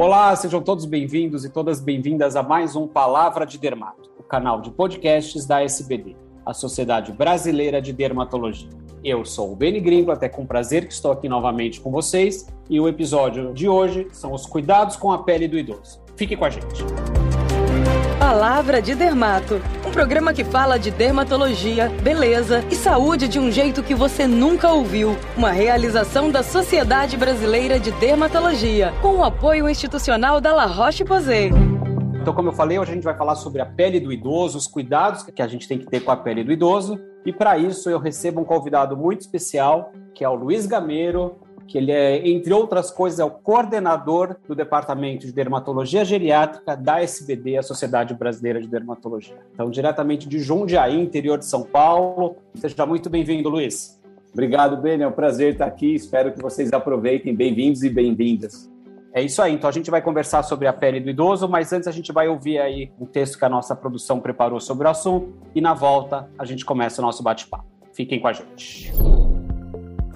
Olá, sejam todos bem-vindos e todas bem-vindas a mais um Palavra de Dermato, o canal de podcasts da SBD, a Sociedade Brasileira de Dermatologia. Eu sou o Beni Gringo, até com prazer que estou aqui novamente com vocês, e o episódio de hoje são os cuidados com a pele do idoso. Fique com a gente. Palavra de Dermato, programa que fala de dermatologia, beleza e saúde de um jeito que você nunca ouviu. Uma realização da Sociedade Brasileira de Dermatologia, com o apoio institucional da La Roche-Posay. Então, como eu falei, hoje a gente vai falar sobre a pele do idoso, os cuidados que a gente tem que ter com a pele do idoso. E para isso eu recebo um convidado muito especial, que é o Luiz Gameiro, que ele é, entre outras coisas, é o coordenador do Departamento de Dermatologia Geriátrica da SBD, a Sociedade Brasileira de Dermatologia. Então, diretamente de Jundiaí, interior de São Paulo. Seja muito bem-vindo, Luiz. Obrigado, Ben. É um prazer estar aqui. Espero que vocês aproveitem. Bem-vindos e bem-vindas. É isso aí. Então a gente vai conversar sobre a pele do idoso, mas antes a gente vai ouvir aí um texto que a nossa produção preparou sobre o assunto e na volta a gente começa o nosso bate-papo. Fiquem com a gente.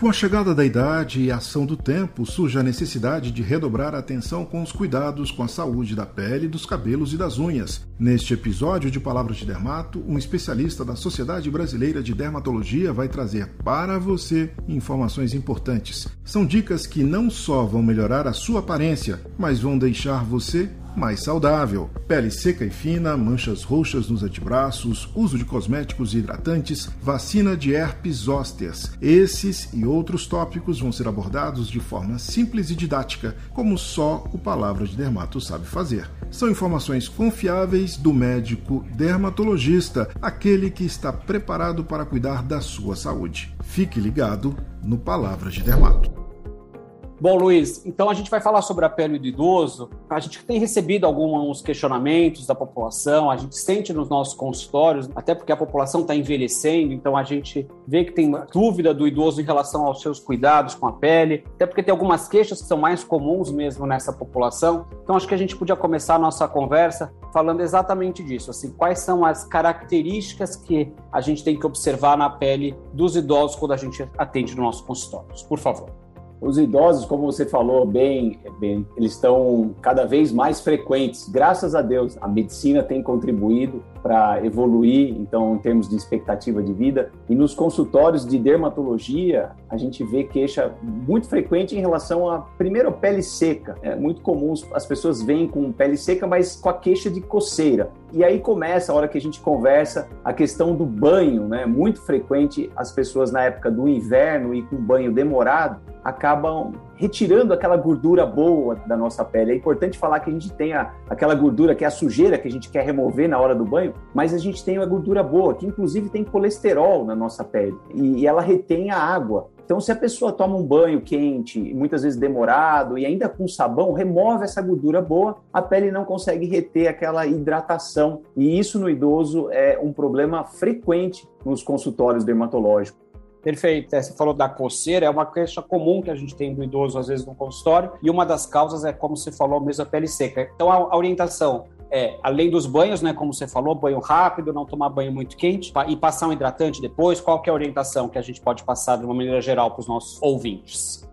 Com a chegada da idade e a ação do tempo, surge a necessidade de redobrar a atenção com os cuidados com a saúde da pele, dos cabelos e das unhas. Neste episódio de Palavras de Dermato, um especialista da Sociedade Brasileira de Dermatologia vai trazer para você informações importantes. São dicas que não só vão melhorar a sua aparência, mas vão deixar você mais saudável. Pele seca e fina, manchas roxas nos antebraços, uso de cosméticos hidratantes, vacina de herpes zósteas. Esses e outros tópicos vão ser abordados de forma simples e didática, como só o Palavra de Dermato sabe fazer. São informações confiáveis do médico dermatologista, aquele que está preparado para cuidar da sua saúde. Fique ligado no Palavra de Dermato. Bom, Luiz, então a gente vai falar sobre a pele do idoso. A gente tem recebido alguns questionamentos da população, a gente sente nos nossos consultórios, até porque a população está envelhecendo, então a gente vê que tem dúvida do idoso em relação aos seus cuidados com a pele, até porque tem algumas queixas que são mais comuns mesmo nessa população. Então acho que a gente podia começar a nossa conversa falando exatamente disso, assim, quais são as características que a gente tem que observar na pele dos idosos quando a gente atende nos nossos consultórios. Por favor. Os idosos, como você falou bem, bem, eles estão cada vez mais frequentes. Graças a Deus, a medicina tem contribuído para evoluir, então, em termos de expectativa de vida. E nos consultórios de dermatologia, a gente vê queixa muito frequente em relação a, primeiro, pele seca. É muito comum as pessoas vêm com pele seca, mas com a queixa de coceira. E aí começa, a hora que a gente conversa, a questão do banho, né? Muito frequente as pessoas na época do inverno e com banho demorado acabam retirando aquela gordura boa da nossa pele. É importante falar que a gente tem a, aquela gordura que é a sujeira que a gente quer remover na hora do banho, mas a gente tem a gordura boa, que inclusive tem colesterol na nossa pele e, e ela retém a água. Então, se a pessoa toma um banho quente, muitas vezes demorado, e ainda com sabão, remove essa gordura boa, a pele não consegue reter aquela hidratação. E isso no idoso é um problema frequente nos consultórios dermatológicos. Perfeito. É, você falou da coceira, é uma queixa comum que a gente tem do idoso, às vezes, no consultório, e uma das causas é, como você falou, mesmo a pele seca. Então, a orientação é, além dos banhos, né, como você falou, banho rápido, não tomar banho muito quente e passar um hidratante depois, qual que é a orientação que a gente pode passar de uma maneira geral para os nossos ouvintes?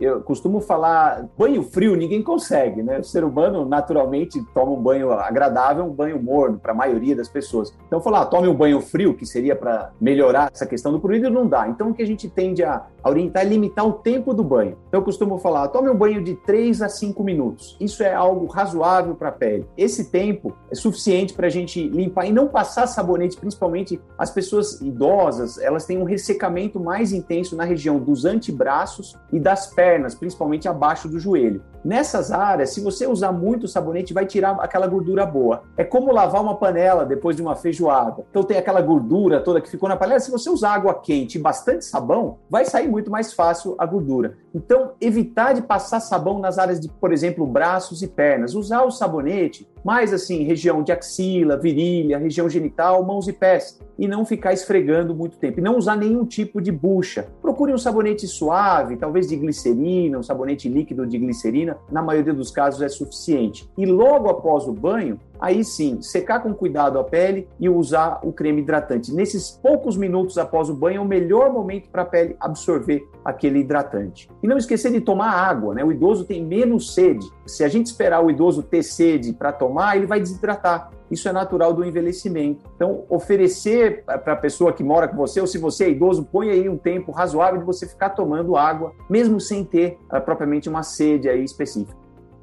Eu costumo falar banho frio, ninguém consegue, né? O ser humano naturalmente toma um banho agradável, um banho morno para a maioria das pessoas. Então, falar, ah, tome um banho frio, que seria para melhorar essa questão do prurido, não dá. Então, o que a gente tende a orientar é limitar o tempo do banho. Então, eu costumo falar, tome um banho de 3 a 5 minutos. Isso é algo razoável para a pele. Esse tempo é suficiente para a gente limpar e não passar sabonete, principalmente as pessoas idosas, elas têm um ressecamento mais intenso na região dos antebraços e das pernas pernas, principalmente abaixo do joelho. Nessas áreas, se você usar muito sabonete, vai tirar aquela gordura boa. É como lavar uma panela depois de uma feijoada. Então tem aquela gordura toda que ficou na panela. Se você usar água quente e bastante sabão, vai sair muito mais fácil a gordura. Então, evitar de passar sabão nas áreas de, por exemplo, braços e pernas. Usar o sabonete mais assim, região de axila, virilha, região genital, mãos e pés. E não ficar esfregando muito tempo. E não usar nenhum tipo de bucha. Procure um sabonete suave, talvez de glicerina, um sabonete líquido de glicerina. Na maioria dos casos é suficiente. E logo após o banho, aí sim, secar com cuidado a pele e usar o creme hidratante. Nesses poucos minutos após o banho é o melhor momento para a pele absorver aquele hidratante. E não esquecer de tomar água, né? O idoso tem menos sede. Se a gente esperar o idoso ter sede para tomar, ele vai desidratar. Isso é natural do envelhecimento. Então, oferecer para a pessoa que mora com você, ou se você é idoso, põe aí um tempo razoável de você ficar tomando água, mesmo sem ter uh, propriamente uma sede aí específica.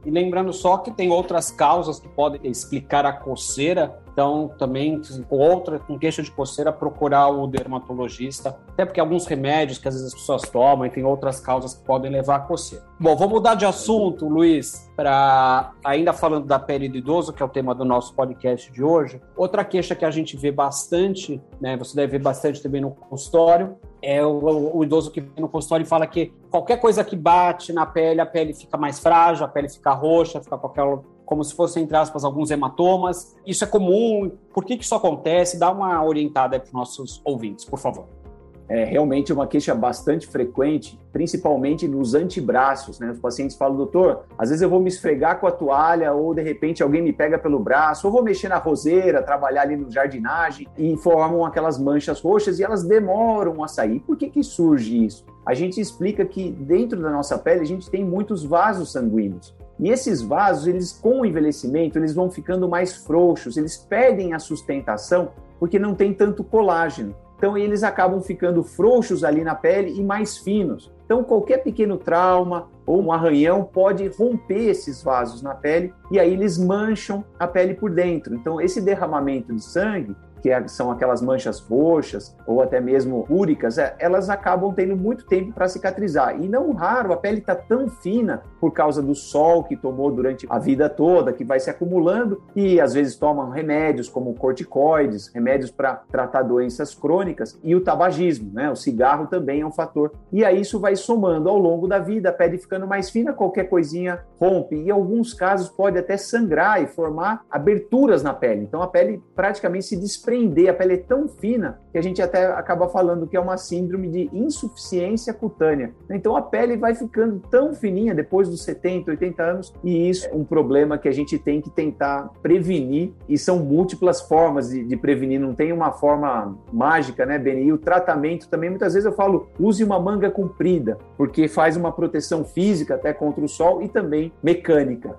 E lembrando só que tem outras causas que podem explicar a coceira, então também com outra com queixa de coceira procurar o dermatologista, até porque alguns remédios que às vezes as pessoas tomam e tem outras causas que podem levar a coceira. Bom, vou mudar de assunto, Luiz, para ainda falando da pele do idoso, que é o tema do nosso podcast de hoje. Outra queixa que a gente vê bastante, né, você deve ver bastante também no consultório, é o, o, idoso que vem no consultório e fala que qualquer coisa que bate na pele, a pele fica mais frágil, a pele fica roxa, fica aquela, como se fosse, entre aspas, alguns hematomas. Isso é comum? Por que, que isso acontece? Dá uma orientada para os nossos ouvintes, por favor é realmente uma queixa bastante frequente, principalmente nos antebraços, né? Os pacientes falam, doutor, às vezes eu vou me esfregar com a toalha ou de repente alguém me pega pelo braço, ou vou mexer na roseira, trabalhar ali no jardinagem e formam aquelas manchas roxas e elas demoram a sair. Por que que surge isso? A gente explica que dentro da nossa pele a gente tem muitos vasos sanguíneos. E esses vasos, eles com o envelhecimento, eles vão ficando mais frouxos, eles perdem a sustentação porque não tem tanto colágeno. Então eles acabam ficando frouxos ali na pele e mais finos. Então qualquer pequeno trauma ou um arranhão pode romper esses vasos na pele e aí eles mancham a pele por dentro. Então esse derramamento de sangue que é, são aquelas manchas roxas ou até mesmo úricas, é, elas acabam tendo muito tempo para cicatrizar. E não raro, a pele está tão fina por causa do sol que tomou durante a vida toda, que vai se acumulando e às vezes tomam remédios como corticoides, remédios para tratar doenças crônicas e o tabagismo, né? O cigarro também é um fator. E aí isso vai somando ao longo da vida, a pele ficando mais fina, qualquer coisinha rompe. E em alguns casos pode até sangrar e formar aberturas na pele. Então a pele praticamente se desprende desprender, a pele é tão fina que a gente até acaba falando que é uma síndrome de insuficiência cutânea. Então a pele vai ficando tão fininha depois dos 70, 80 anos e isso é um problema que a gente tem que tentar prevenir e são múltiplas formas de, de prevenir, não tem uma forma mágica, né, Beni? E o tratamento também, muitas vezes eu falo, use uma manga comprida, porque faz uma proteção física até contra o sol e também mecânica.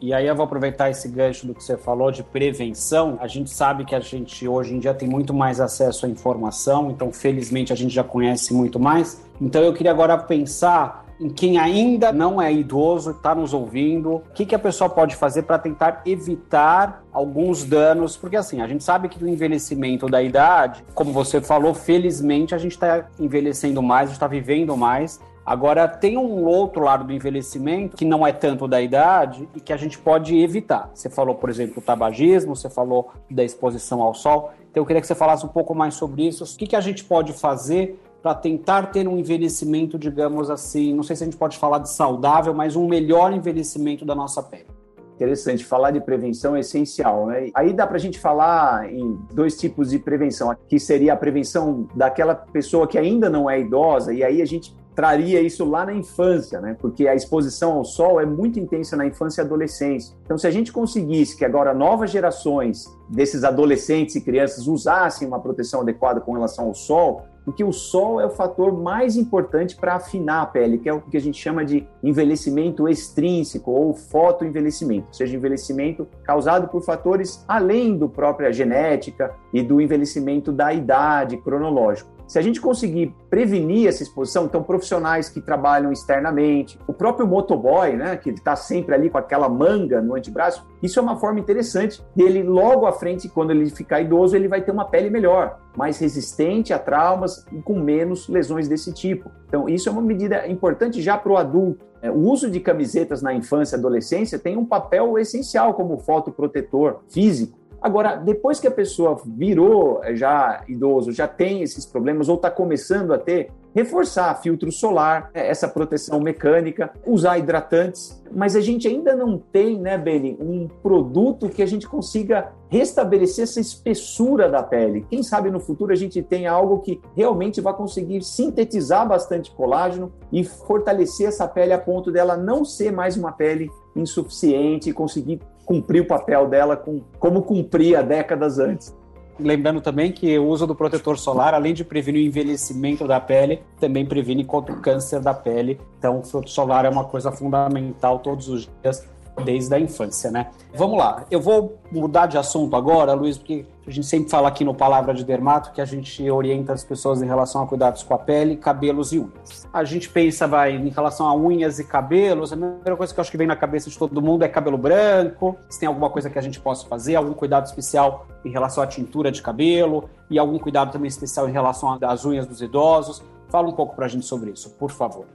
E aí eu vou aproveitar esse gancho do que você falou de prevenção. A gente sabe que a gente hoje em dia tem muito mais acesso à informação, então felizmente a gente já conhece muito mais. Então eu queria agora pensar em quem ainda não é idoso, está nos ouvindo, o que, que a pessoa pode fazer para tentar evitar alguns danos, porque assim, a gente sabe que o envelhecimento da idade, como você falou, felizmente a gente está envelhecendo mais, a gente está vivendo mais, Agora, tem um outro lado do envelhecimento que não é tanto da idade e que a gente pode evitar. Você falou, por exemplo, do tabagismo, você falou da exposição ao sol. Então, eu queria que você falasse um pouco mais sobre isso. O que, que a gente pode fazer para tentar ter um envelhecimento, digamos assim, não sei se a gente pode falar de saudável, mas um melhor envelhecimento da nossa pele? Interessante, falar de prevenção é essencial, né? Aí dá para a gente falar em dois tipos de prevenção, que seria a prevenção daquela pessoa que ainda não é idosa, e aí a gente traria isso lá na infância, né? Porque a exposição ao sol é muito intensa na infância e adolescência. Então, se a gente conseguisse que agora novas gerações desses adolescentes e crianças usassem uma proteção adequada com relação ao sol, porque o sol é o fator mais importante para afinar a pele, que é o que a gente chama de envelhecimento extrínseco ou fotoenvelhecimento, ou seja, envelhecimento causado por fatores além do própria genética e do envelhecimento da idade cronológico. Se a gente conseguir prevenir essa exposição, então profissionais que trabalham externamente, o próprio motoboy, né, que está sempre ali com aquela manga no antebraço, isso é uma forma interessante dele logo à frente, quando ele ficar idoso, ele vai ter uma pele melhor, mais resistente a traumas e com menos lesões desse tipo. Então, isso é uma medida importante já para o adulto. É, o uso de camisetas na infância e adolescência tem um papel essencial como fotoprotetor físico Agora, depois que a pessoa virou eh, já idoso, já tem esses problemas ou está começando a ter, reforçar filtro solar, né, essa proteção mecânica, usar hidratantes, mas a gente ainda não tem, né, Beni, um produto que a gente consiga restabelecer essa espessura da pele. Quem sabe no futuro a gente tem algo que realmente vai conseguir sintetizar bastante colágeno e fortalecer essa pele a ponto dela não ser mais uma pele insuficiente e conseguir cumprir o papel dela com, como cumpria décadas antes. Lembrando também que o uso do protetor solar, além de prevenir o envelhecimento da pele, também previne contra o câncer da pele. Então, o solar é uma coisa fundamental todos os dias desde a infância, né? Vamos lá, eu vou mudar de assunto agora, Luiz, porque a gente sempre fala aqui no Palavra de Dermato que a gente orienta as pessoas em relação a cuidados com a pele, cabelos e unhas. A gente pensa, vai, em relação a unhas e cabelos, a primeira coisa que eu acho que vem na cabeça de todo mundo é cabelo branco, se tem alguma coisa que a gente possa fazer, algum cuidado especial em relação à tintura de cabelo e algum cuidado também especial em relação às unhas dos idosos. Fala um pouco pra gente sobre isso, por favor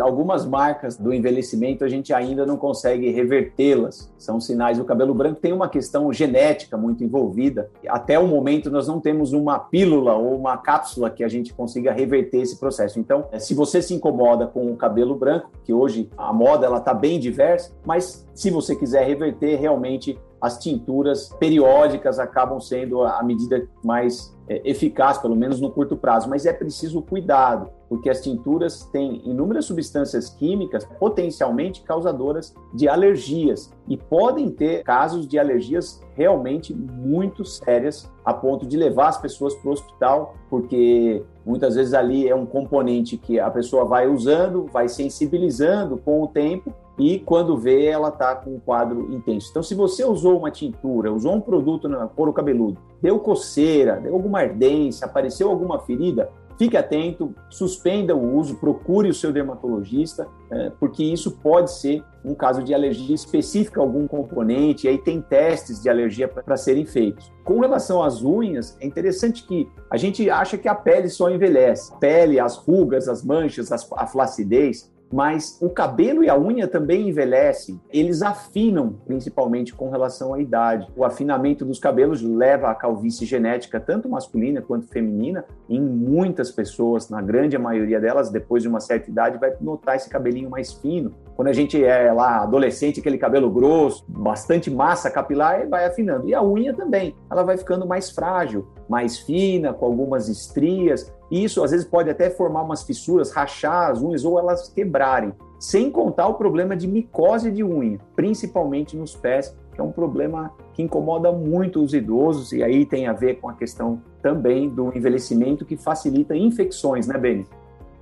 algumas marcas do envelhecimento a gente ainda não consegue revertê-las. São sinais. O cabelo branco tem uma questão genética muito envolvida. Até o momento nós não temos uma pílula ou uma cápsula que a gente consiga reverter esse processo. Então, eh, se você se incomoda com o cabelo branco, que hoje a moda ela está bem diversa, mas se você quiser reverter, realmente as tinturas periódicas acabam sendo a medida mais é, eficaz, pelo menos no curto prazo, mas é preciso cuidado, porque as tinturas têm inúmeras substâncias químicas potencialmente causadoras de alergias e podem ter casos de alergias realmente muito sérias a ponto de levar as pessoas para o hospital, porque muitas vezes ali é um componente que a pessoa vai usando, vai sensibilizando com o tempo e quando vê ela está com um quadro intenso. Então, se você usou uma tintura, usou um produto no couro cabeludo, deu coceira, deu alguma ardência, apareceu alguma ferida, fique atento, suspenda o uso, procure o seu dermatologista, é, porque isso pode ser um caso de alergia específica a algum componente, e aí tem testes de alergia para serem feitos. Com relação às unhas, é interessante que a gente acha que a pele só envelhece. A pele, as rugas, as manchas, a flacidez, mas o cabelo e a unha também envelhecem. Eles afinam, principalmente com relação à idade. O afinamento dos cabelos leva à calvície genética, tanto masculina quanto feminina. Em muitas pessoas, na grande maioria delas, depois de uma certa idade, vai notar esse cabelinho mais fino. Quando a gente é lá adolescente, aquele cabelo grosso, bastante massa capilar, vai afinando. E a unha também, ela vai ficando mais frágil, mais fina, com algumas estrias. Isso às vezes pode até formar umas fissuras, rachar as unhas ou elas quebrarem. Sem contar o problema de micose de unha, principalmente nos pés, que é um problema que incomoda muito os idosos e aí tem a ver com a questão também do envelhecimento que facilita infecções, né, Beni?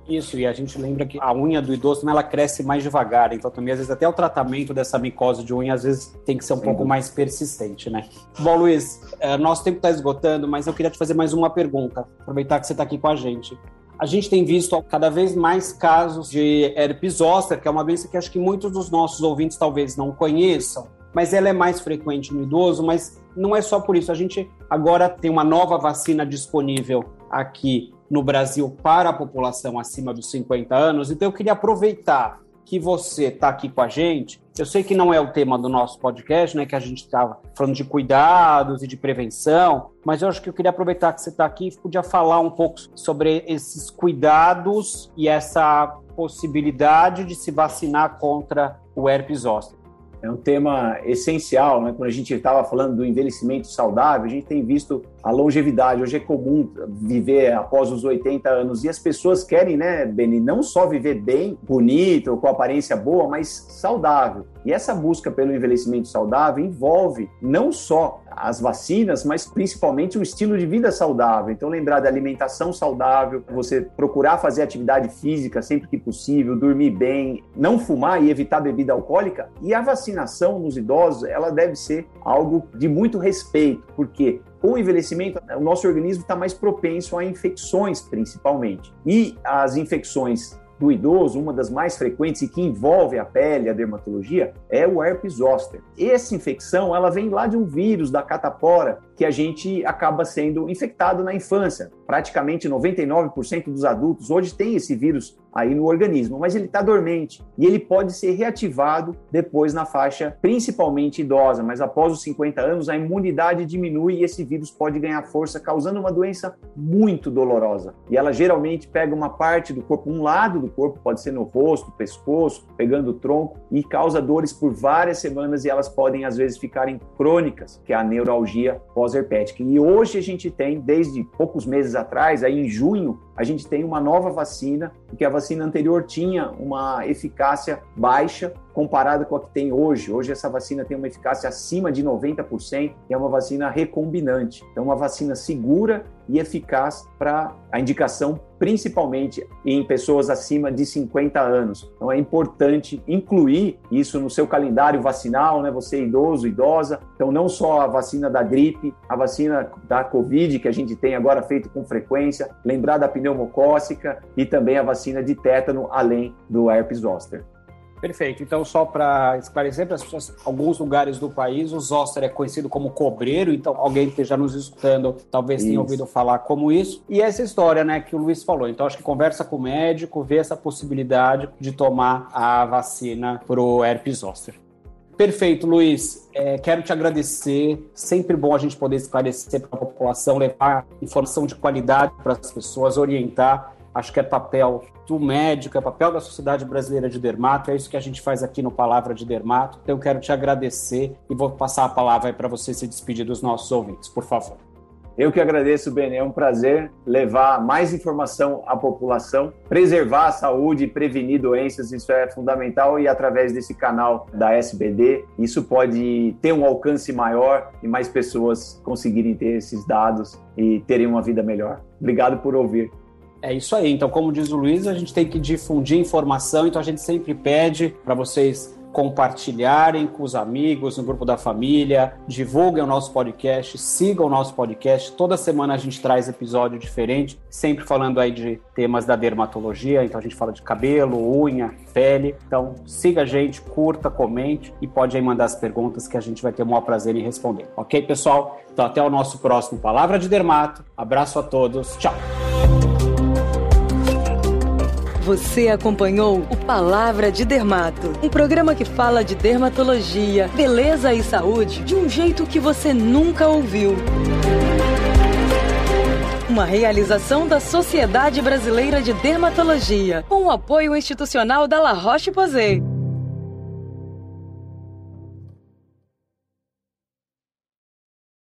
Isso, e a gente lembra que a unha do idoso ela cresce mais devagar, então também às vezes até o tratamento dessa micose de unha às vezes tem que ser um Sim. pouco mais persistente, né? Bom, Luiz, é, nosso tempo está esgotando, mas eu queria te fazer mais uma pergunta, aproveitar que você está aqui com a gente. A gente tem visto cada vez mais casos de herpes zoster, que é uma doença que acho que muitos dos nossos ouvintes talvez não conheçam, mas ela é mais frequente no idoso, mas não é só por isso. A gente agora tem uma nova vacina disponível aqui no Brasil para a população acima dos 50 anos. Então eu queria aproveitar que você está aqui com a gente. Eu sei que não é o tema do nosso podcast, né? Que a gente estava falando de cuidados e de prevenção, mas eu acho que eu queria aproveitar que você está aqui e podia falar um pouco sobre esses cuidados e essa possibilidade de se vacinar contra o herpes zoster é um tema essencial, né? Quando a gente estava falando do envelhecimento saudável, a gente tem visto a longevidade. Hoje é comum viver após os 80 anos e as pessoas querem, né, Beni, não só viver bem, bonito, com aparência boa, mas saudável. E essa busca pelo envelhecimento saudável envolve não só as vacinas, mas principalmente um estilo de vida saudável. Então, lembrar da alimentação saudável, você procurar fazer atividade física sempre que possível, dormir bem, não fumar e evitar bebida alcoólica. E a vacinação nos idosos, ela deve ser algo de muito respeito, porque com o envelhecimento, o nosso organismo está mais propenso a infecções, principalmente. E as infecções do idoso, uma das mais frequentes e que envolve a pele, a dermatologia, é o herpes zoster. Essa infecção, ela vem lá de um vírus da catapora que a gente acaba sendo infectado na infância. Praticamente 99% dos adultos hoje tem esse vírus aí no organismo, mas ele está dormente e ele pode ser reativado depois na faixa principalmente idosa, mas após os 50 anos a imunidade diminui e esse vírus pode ganhar força, causando uma doença muito dolorosa. E ela geralmente pega uma parte do corpo, um lado do corpo, pode ser no rosto, pescoço, pegando o tronco e causa dores por várias semanas e elas podem às vezes ficarem crônicas, que é a neuralgia pós-herpética. E hoje a gente tem, desde poucos meses atrás, aí em junho, a gente tem uma nova vacina, porque a vacina anterior tinha uma eficácia baixa comparada com a que tem hoje. Hoje essa vacina tem uma eficácia acima de 90% e é uma vacina recombinante. Então, uma vacina segura e eficaz para a indicação principalmente em pessoas acima de 50 anos. Então é importante incluir isso no seu calendário vacinal, né? Você é idoso, idosa. Então não só a vacina da gripe, a vacina da Covid que a gente tem agora feito com frequência, lembrar da pneumocócica e também a vacina de tétano além do herpes zoster. Perfeito. Então, só para esclarecer para as pessoas, alguns lugares do país, o zoster é conhecido como cobreiro, então alguém que esteja nos escutando talvez isso. tenha ouvido falar como isso. E essa história, né, que o Luiz falou. Então, acho que conversa com o médico, vê essa possibilidade de tomar a vacina para o herpes zoster. Perfeito, Luiz. É, quero te agradecer. Sempre bom a gente poder esclarecer para a população, levar informação de qualidade para as pessoas, orientar. Acho que é papel do médico, é papel da Sociedade Brasileira de Dermato, é isso que a gente faz aqui no Palavra de Dermato. Então, eu quero te agradecer e vou passar a palavra para você se despedir dos nossos ouvintes, por favor. Eu que agradeço, Ben. É um prazer levar mais informação à população, preservar a saúde prevenir doenças. Isso é fundamental e através desse canal da SBD, isso pode ter um alcance maior e mais pessoas conseguirem ter esses dados e terem uma vida melhor. Obrigado por ouvir. É isso aí. Então, como diz o Luiz, a gente tem que difundir informação, então a gente sempre pede para vocês compartilharem com os amigos, no grupo da família, divulguem o nosso podcast, sigam o nosso podcast. Toda semana a gente traz episódio diferente, sempre falando aí de temas da dermatologia. Então a gente fala de cabelo, unha, pele. Então siga a gente, curta, comente e pode aí mandar as perguntas que a gente vai ter o maior prazer em responder. Ok, pessoal? Então até o nosso próximo Palavra de Dermato. Abraço a todos. Tchau. Você acompanhou o Palavra de Dermato, um programa que fala de dermatologia, beleza e saúde de um jeito que você nunca ouviu. Uma realização da Sociedade Brasileira de Dermatologia, com o apoio institucional da La Roche-Posay.